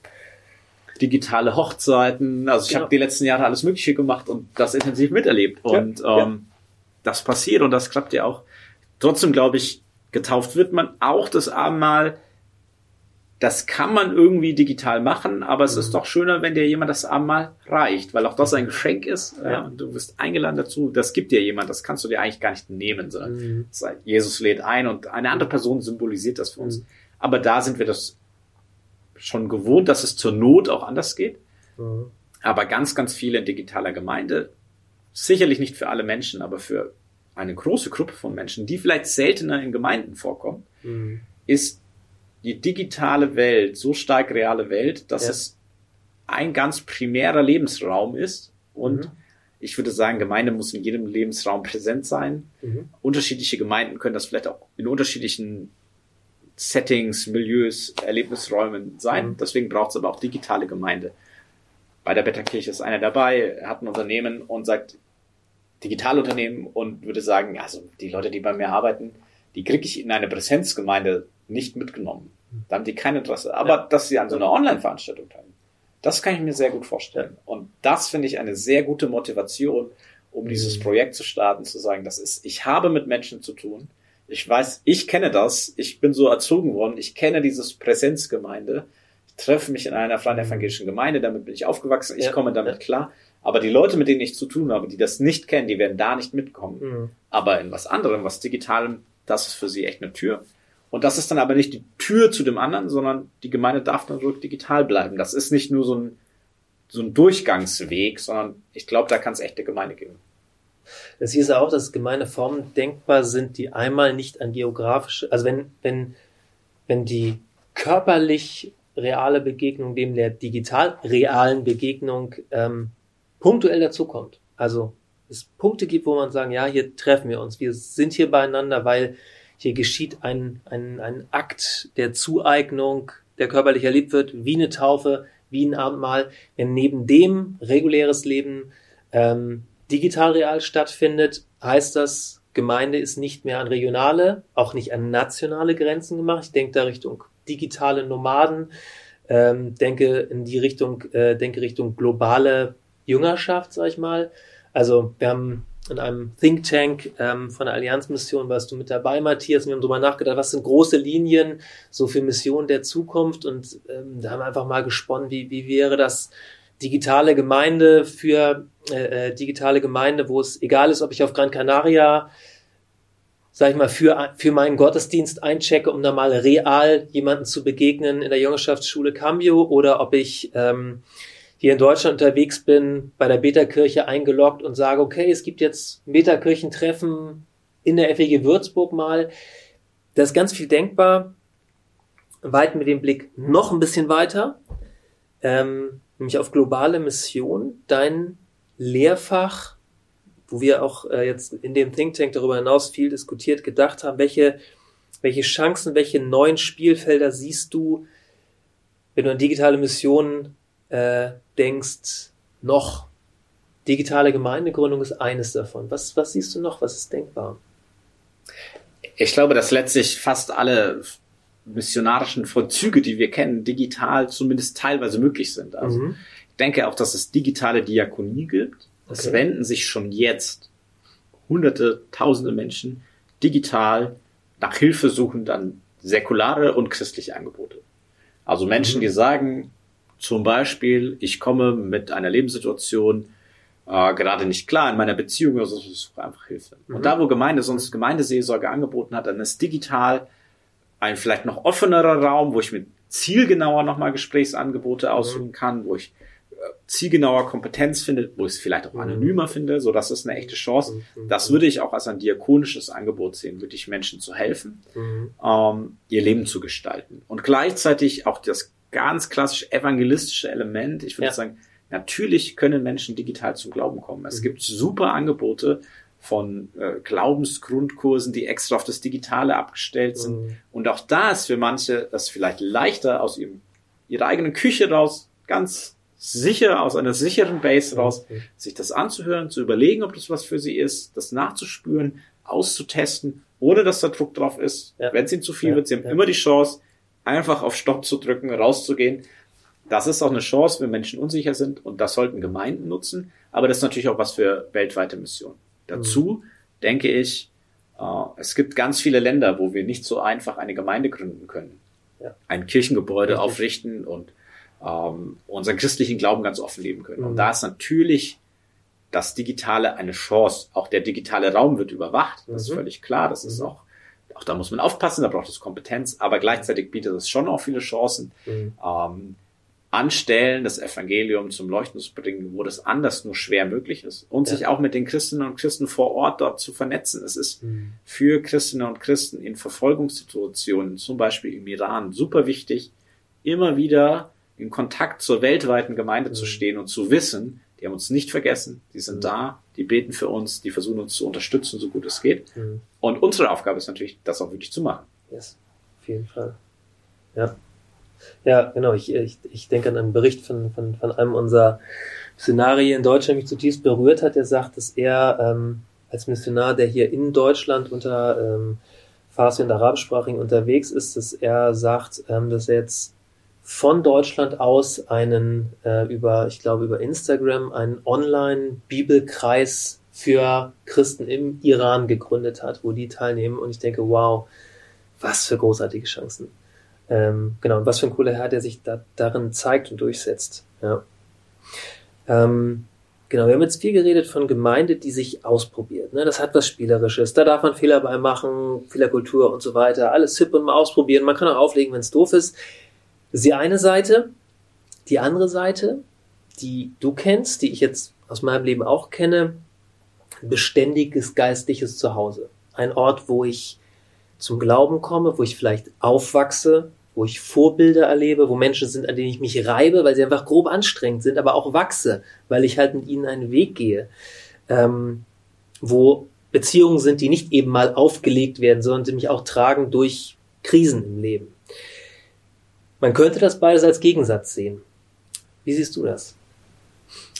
digitale Hochzeiten. Also ich Genau. habe die letzten Jahre alles Mögliche gemacht und das intensiv miterlebt. Ja. Und Ja. ähm, das passiert und das klappt ja auch. Trotzdem glaube ich, getauft wird man auch das Abendmahl. Das kann man irgendwie digital machen, aber es Mhm. ist doch schöner, wenn dir jemand das Abendmahl reicht, weil auch das ein Geschenk ist. Ja. Und du wirst eingeladen dazu. Das gibt dir jemand, das kannst du dir eigentlich gar nicht nehmen, sondern Mhm. Jesus lädt ein und eine andere Person symbolisiert das für uns. Mhm. Aber da sind wir das schon gewohnt, dass es zur Not auch anders geht. Mhm. Aber ganz, ganz viele in digitaler Gemeinde, sicherlich nicht für alle Menschen, aber für eine große Gruppe von Menschen, die vielleicht seltener in Gemeinden vorkommen, Mhm. ist die digitale Welt so stark reale Welt, dass Ja. es ein ganz primärer Lebensraum ist. Und Mhm. ich würde sagen, Gemeinde muss in jedem Lebensraum präsent sein. Mhm. Unterschiedliche Gemeinden können das vielleicht auch in unterschiedlichen Settings, Milieus, Erlebnisräumen sein. Mhm. Deswegen braucht es aber auch digitale Gemeinde. Bei der Betterkirche ist einer dabei, hat ein Unternehmen und sagt, Digitalunternehmen und würde sagen, also die Leute, die bei mir arbeiten, die kriege ich in eine Präsenzgemeinde nicht mitgenommen. Da haben die kein Interesse. Aber Ja. dass sie an so einer Online-Veranstaltung teilnehmen, das kann ich mir sehr gut vorstellen. Und das finde ich eine sehr gute Motivation, um dieses Mhm. Projekt zu starten, zu sagen, das ist, ich habe mit Menschen zu tun. Ich weiß, ich kenne das. Ich bin so erzogen worden. Ich kenne dieses Präsenzgemeinde. Ich treffe mich in einer freien evangelischen Gemeinde. Damit bin ich aufgewachsen. Ich Ja, komme damit ja. klar. Aber die Leute, mit denen ich zu tun habe, die das nicht kennen, die werden da nicht mitkommen. Mhm. Aber in was anderem, was Digitalem, das ist für sie echt eine Tür. Und das ist dann aber nicht die Tür zu dem anderen, sondern die Gemeinde darf dann ruhig digital bleiben. Das ist nicht nur so ein, so ein Durchgangsweg, sondern ich glaube, da kann es echte Gemeinde geben. Das hieß ja auch, dass Gemeindeformen denkbar sind, die einmal nicht an geografische, also wenn, wenn, wenn die körperlich reale Begegnung dem der digital realen Begegnung ähm, punktuell dazukommt. Also es Punkte gibt, wo man sagen, ja, hier treffen wir uns, wir sind hier beieinander, weil hier geschieht ein, ein, ein Akt der Zueignung, der körperlich erlebt wird, wie eine Taufe, wie ein Abendmahl. Wenn neben dem reguläres Leben ähm, digital real stattfindet, heißt das, Gemeinde ist nicht mehr an regionale, auch nicht an nationale Grenzen gemacht. Ich denke da Richtung digitale Nomaden, ähm, denke in die Richtung, äh, denke Richtung globale Jüngerschaft, sag ich mal. Also wir haben in einem Think Tank ähm, von der Allianzmission warst du mit dabei, Matthias. Wir haben darüber nachgedacht, was sind große Linien so für Missionen der Zukunft und ähm, da haben wir einfach mal gesponnen, wie, wie wäre das digitale Gemeinde für äh, äh digitale Gemeinde, wo es egal ist, ob ich auf Gran Canaria sag ich mal, für, für meinen Gottesdienst einchecke, um da mal real jemanden zu begegnen in der Jüngerschaftsschule Cambio oder ob ich ähm, hier in Deutschland unterwegs bin, bei der Beta-Kirche eingeloggt und sage, okay, es gibt jetzt Beta-Kirchentreffen in der FEG Würzburg mal. Da ist ganz viel denkbar. Weiten wir den Blick noch ein bisschen weiter, ähm, nämlich auf globale Mission. Dein Lehrfach, wo wir auch äh, jetzt in dem Think Tank darüber hinaus viel diskutiert, gedacht haben, welche, welche Chancen, welche neuen Spielfelder siehst du, wenn du an digitale Missionen äh, denkst, noch digitale Gemeindegründung ist eines davon. Was, was siehst du noch? Was ist denkbar? Ich glaube, dass letztlich fast alle missionarischen Vollzüge, die wir kennen, digital zumindest teilweise möglich sind. Also mhm. ich denke auch, dass es digitale Diakonie gibt. Es okay. wenden sich schon jetzt hunderte, tausende Menschen digital nach Hilfe suchen dann säkulare und christliche Angebote. Also Menschen, mhm. die sagen, zum Beispiel, ich komme mit einer Lebenssituation äh, gerade nicht klar in meiner Beziehung oder so, ich suche einfach Hilfe. Mhm. Und da, wo Gemeinde sonst Gemeindeseelsorge angeboten hat, dann ist digital ein vielleicht noch offenerer Raum, wo ich mit zielgenauer nochmal Gesprächsangebote aussuchen mhm. kann, wo ich äh, zielgenauer Kompetenz finde, wo ich es vielleicht auch mhm. anonymer finde, so dass es eine echte Chance. Mhm. Das würde ich auch als ein diakonisches Angebot sehen, würde ich Menschen zu helfen, mhm. ähm, ihr Leben zu gestalten und gleichzeitig auch das ganz klassisch evangelistische Element. Ich würde ja. sagen, natürlich können Menschen digital zum Glauben kommen. Es mhm. gibt super Angebote von äh, Glaubensgrundkursen, die extra auf das Digitale abgestellt sind. Mhm. Und auch da ist für manche das vielleicht leichter aus ihrem, ihrer eigenen Küche raus, ganz sicher, aus einer sicheren Base raus, mhm. sich das anzuhören, zu überlegen, ob das was für sie ist, das nachzuspüren, auszutesten, ohne dass da Druck drauf ist. Ja. Wenn es ihnen zu viel ja. wird, sie haben ja. immer die Chance, einfach auf Stopp zu drücken, rauszugehen. Das ist auch eine Chance, wenn Menschen unsicher sind und das sollten Gemeinden nutzen. Aber das ist natürlich auch was für weltweite Missionen. Dazu mhm. denke ich, äh, es gibt ganz viele Länder, wo wir nicht so einfach eine Gemeinde gründen können. Ja. Ein Kirchengebäude Richtig. aufrichten und ähm, unseren christlichen Glauben ganz offen leben können. Mhm. Und da ist natürlich das Digitale eine Chance. Auch der digitale Raum wird überwacht. Das mhm. ist völlig klar. Das ist mhm. auch auch da muss man aufpassen, da braucht es Kompetenz, aber gleichzeitig bietet es schon auch viele Chancen. Mhm. Ähm, anstellen, das Evangelium zum Leuchten zu bringen, wo das anders nur schwer möglich ist. Und ja. sich auch mit den Christinnen und Christen vor Ort dort zu vernetzen. Es ist mhm. für Christinnen und Christen in Verfolgungssituationen, zum Beispiel im Iran, super wichtig, immer wieder in Kontakt zur weltweiten Gemeinde mhm. zu stehen und zu wissen, die haben uns nicht vergessen, die sind mhm. da, die beten für uns, die versuchen uns zu unterstützen, so gut es geht. Mhm. Und unsere Aufgabe ist natürlich, das auch wirklich zu machen. Yes, auf jeden Fall. Ja. Ja, genau. Ich, ich, ich denke an einen Bericht von, von, von einem unserer Missionare in Deutschland, mich zutiefst berührt hat, der sagt, dass er ähm, als Missionar, der hier in Deutschland unter ähm, Farsi und Arabischsprachigen unterwegs ist, dass er sagt, ähm, dass er jetzt von Deutschland aus einen äh, über, ich glaube über Instagram, einen Online-Bibelkreis für Christen im Iran gegründet hat, wo die teilnehmen. Und ich denke, wow, was für großartige Chancen. Ähm, genau, und was für ein cooler Herr, der sich da, darin zeigt und durchsetzt. Ja. Ähm, genau, wir haben jetzt viel geredet von Gemeinde, die sich ausprobiert. Ne? Das hat was Spielerisches. Da darf man Fehler bei machen, Fehlerkultur und so weiter. Alles hip und mal ausprobieren. Man kann auch auflegen, wenn es doof ist. Das ist die eine Seite. Die andere Seite, die du kennst, die ich jetzt aus meinem Leben auch kenne, beständiges geistliches Zuhause. Ein Ort, wo ich zum Glauben komme, wo ich vielleicht aufwachse, wo ich Vorbilder erlebe, wo Menschen sind, an denen ich mich reibe, weil sie einfach grob anstrengend sind, aber auch wachse, weil ich halt mit ihnen einen Weg gehe. Ähm, wo Beziehungen sind, die nicht eben mal aufgelegt werden, sondern die mich auch tragen durch Krisen im Leben. Man könnte das beides als Gegensatz sehen. Wie siehst du das?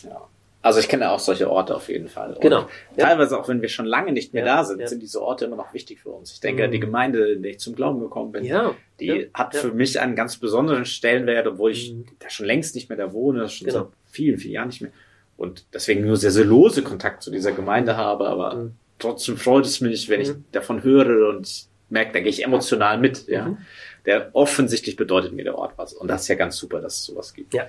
Ja. Also ich kenne auch solche Orte auf jeden Fall. Und genau. Ja. Teilweise auch wenn wir schon lange nicht mehr ja, da sind, ja. sind diese Orte immer noch wichtig für uns. Ich denke, mhm. die Gemeinde, in der ich zum Glauben gekommen bin, die hat für mich einen ganz besonderen Stellenwert, obwohl ich mhm. da schon längst nicht mehr da wohne, schon seit vielen, vielen Jahren nicht mehr. und deswegen nur sehr, sehr lose Kontakt zu dieser Gemeinde habe, aber mhm. trotzdem freut es mich, wenn ich mhm. davon höre und merke, da gehe ich emotional mit, ja. Mhm. Der offensichtlich bedeutet mir der Ort was. Und das ist ja ganz super, dass es sowas gibt. Ja.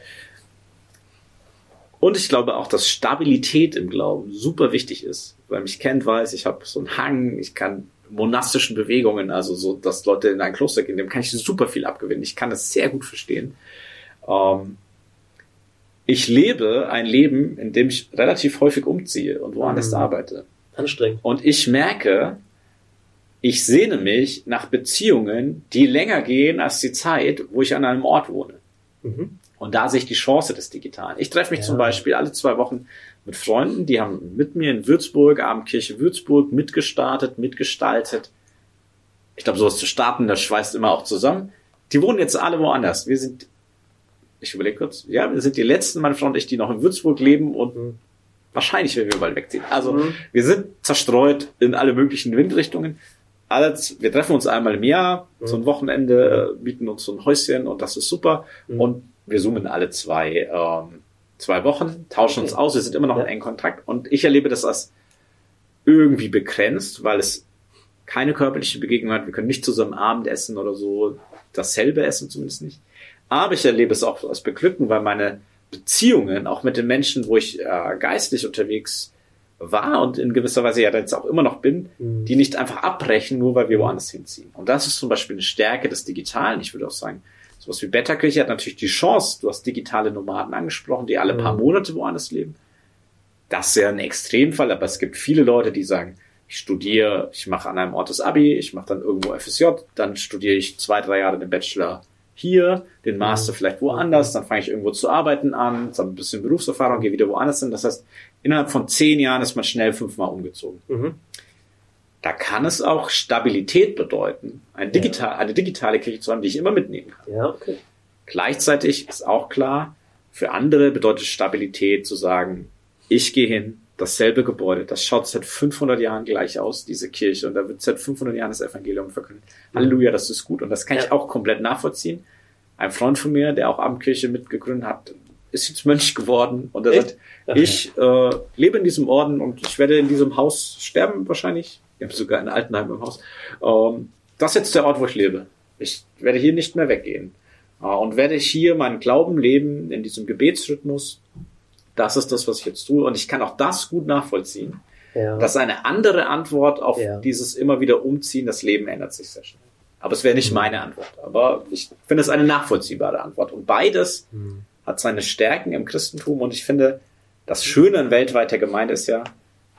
Und ich glaube auch, dass Stabilität im Glauben super wichtig ist. Wer mich kennt, weiß, ich habe so einen Hang, ich kann monastischen Bewegungen, also so, dass Leute in ein Kloster gehen, dem kann ich super viel abgewinnen. Ich kann das sehr gut verstehen. Ähm, ich lebe ein Leben, in dem ich relativ häufig umziehe und woanders mhm. arbeite. Anstrengend. Und ich merke, ich sehne mich nach Beziehungen, die länger gehen als die Zeit, wo ich an einem Ort wohne. Mhm. Und da sehe ich die Chance des Digitalen. Ich treffe mich ja. zum Beispiel alle zwei Wochen mit Freunden, die haben mit mir in Würzburg, Abendkirche Würzburg, mitgestartet, mitgestaltet. Ich glaube, sowas zu starten, das schweißt immer auch zusammen. Die wohnen jetzt alle woanders. Wir sind, ich überlege kurz, ja, wir sind die letzten, meine Frau und ich, die noch in Würzburg leben und mhm. wahrscheinlich werden wir bald wegziehen. Also, mhm. wir sind zerstreut in alle möglichen Windrichtungen. Alles, wir treffen uns einmal im Jahr, mhm. so ein Wochenende, äh, bieten uns so ein Häuschen und das ist super. Mhm. Und wir zoomen alle zwei, ähm, zwei Wochen, tauschen okay. uns aus, wir sind immer noch ja. in engen Kontakt und ich erlebe das als irgendwie begrenzt, weil es keine körperliche Begegnung hat. Wir können nicht zusammen Abend essen oder so, dasselbe essen zumindest nicht. Aber ich erlebe es auch als beglückend, weil meine Beziehungen, auch mit den Menschen, wo ich äh, geistlich unterwegs war und in gewisser Weise ja jetzt auch immer noch bin, mhm. die nicht einfach abbrechen, nur weil wir woanders hinziehen. Und das ist zum Beispiel eine Stärke des Digitalen. Ich würde auch sagen, Sowas wie Betterkirche hat natürlich die Chance, du hast digitale Nomaden angesprochen, die alle mhm. paar Monate woanders leben. Das ist ja ein Extremfall, aber es gibt viele Leute, die sagen, ich studiere, ich mache an einem Ort das Abi, ich mache dann irgendwo FSJ, dann studiere ich zwei, drei Jahre den Bachelor hier, den Master mhm. vielleicht woanders, dann fange ich irgendwo zu arbeiten an, dann ein bisschen Berufserfahrung, gehe wieder woanders hin. Das heißt, innerhalb von zehn Jahren ist man schnell fünfmal umgezogen. Mhm da kann es auch Stabilität bedeuten, eine, digital, ja. eine digitale Kirche zu haben, die ich immer mitnehmen kann. Ja, okay. Gleichzeitig ist auch klar, für andere bedeutet Stabilität zu sagen, ich gehe hin, dasselbe Gebäude, das schaut seit 500 Jahren gleich aus, diese Kirche, und da wird seit 500 Jahren das Evangelium verkündet. Halleluja, das ist gut, und das kann ja. ich auch komplett nachvollziehen. Ein Freund von mir, der auch Abendkirche mitgegründet hat, ist jetzt Mönch geworden, und er sagt, okay. ich äh, lebe in diesem Orden und ich werde in diesem Haus sterben wahrscheinlich, ich habe sogar ein Altenheim im Haus. Ähm, das ist jetzt der Ort, wo ich lebe. Ich werde hier nicht mehr weggehen. Äh, und werde ich hier meinen Glauben leben in diesem Gebetsrhythmus. Das ist das, was ich jetzt tue. Und ich kann auch das gut nachvollziehen. Ja. Das ist eine andere Antwort auf ja. dieses immer wieder Umziehen. Das Leben ändert sich sehr schnell. Aber es wäre nicht mhm. meine Antwort. Aber ich finde es eine nachvollziehbare Antwort. Und beides mhm. hat seine Stärken im Christentum. Und ich finde, das Schöne an weltweiter Gemeinde ist ja,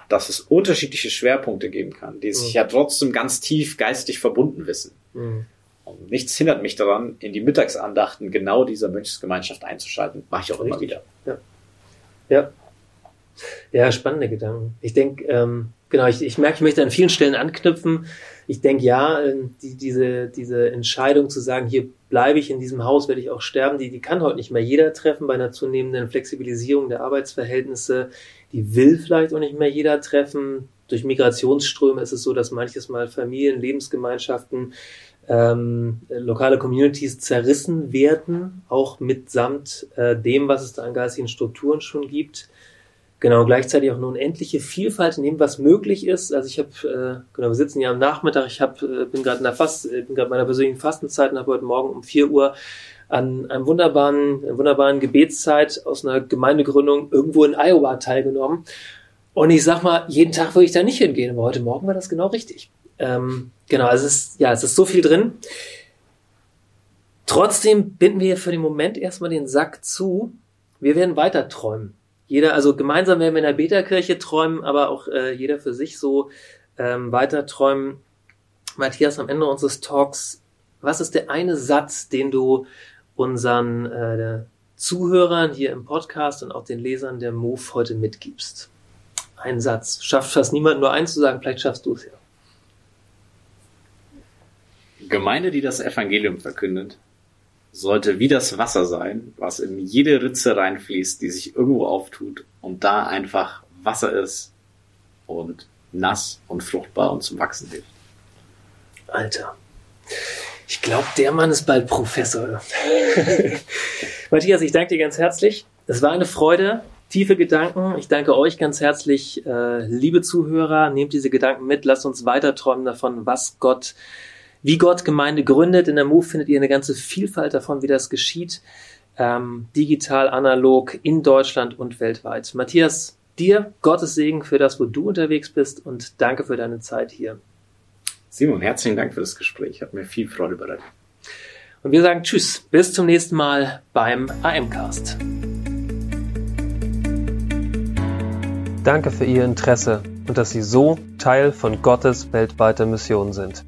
dass es unterschiedliche Schwerpunkte geben kann, die sich mhm. ja trotzdem ganz tief geistig verbunden wissen. Mhm. Und nichts hindert mich daran, in die Mittagsandachten genau dieser Mönchsgemeinschaft einzuschalten. Mache ich auch Richtig. immer wieder. Ja. Ja. Ja, spannende Gedanken. Ich denke, ähm, genau, ich, ich merke, ich möchte an vielen Stellen anknüpfen. Ich denke, ja, ähm, die, diese, diese Entscheidung zu sagen, hier bleibe ich in diesem Haus, werde ich auch sterben, die, die kann heute nicht mehr jeder treffen bei einer zunehmenden Flexibilisierung der Arbeitsverhältnisse die will vielleicht auch nicht mehr jeder treffen. Durch Migrationsströme ist es so, dass manches Mal Familien, Lebensgemeinschaften, ähm, lokale Communities zerrissen werden, auch mitsamt äh, dem, was es da an geistigen Strukturen schon gibt. Genau, gleichzeitig auch eine unendliche Vielfalt in dem, was möglich ist. Also ich habe, äh, genau, wir sitzen ja am Nachmittag, ich hab, äh, bin gerade in der Fast, äh, bin gerade meiner persönlichen Fastenzeit und habe heute Morgen um vier Uhr an einem wunderbaren, einer wunderbaren Gebetszeit aus einer Gemeindegründung irgendwo in Iowa teilgenommen. Und ich sag mal, jeden Tag würde ich da nicht hingehen, aber heute Morgen war das genau richtig. Ähm, genau, es ist, ja, es ist so viel drin. Trotzdem binden wir für den Moment erstmal den Sack zu. Wir werden weiter träumen. Jeder, also gemeinsam werden wir in der Beta-Kirche träumen, aber auch äh, jeder für sich so ähm, weiter träumen. Matthias, am Ende unseres Talks, was ist der eine Satz, den du unseren äh, Zuhörern hier im Podcast und auch den Lesern der MOVE heute mitgibst? Ein Satz. Schafft fast niemand nur eins zu sagen, vielleicht schaffst du es ja. Gemeinde, die das Evangelium verkündet, sollte wie das Wasser sein, was in jede Ritze reinfließt, die sich irgendwo auftut und da einfach Wasser ist und nass und fruchtbar und zum Wachsen hilft. Alter. Ich glaube, der Mann ist bald Professor. Matthias, ich danke dir ganz herzlich. Es war eine Freude. tiefe Gedanken. Ich danke euch ganz herzlich, äh, liebe Zuhörer. Nehmt diese Gedanken mit, lasst uns weiter träumen davon, was Gott, wie Gott Gemeinde gründet. In der Move findet ihr eine ganze Vielfalt davon, wie das geschieht. Ähm, digital, analog, in Deutschland und weltweit. Matthias, dir Gottes Segen für das, wo du unterwegs bist und danke für deine Zeit hier. Simon, herzlichen Dank für das Gespräch. Hat mir viel Freude bereitet. Und wir sagen Tschüss, bis zum nächsten Mal beim AMcast. Danke für Ihr Interesse und dass Sie so Teil von Gottes weltweiter Mission sind.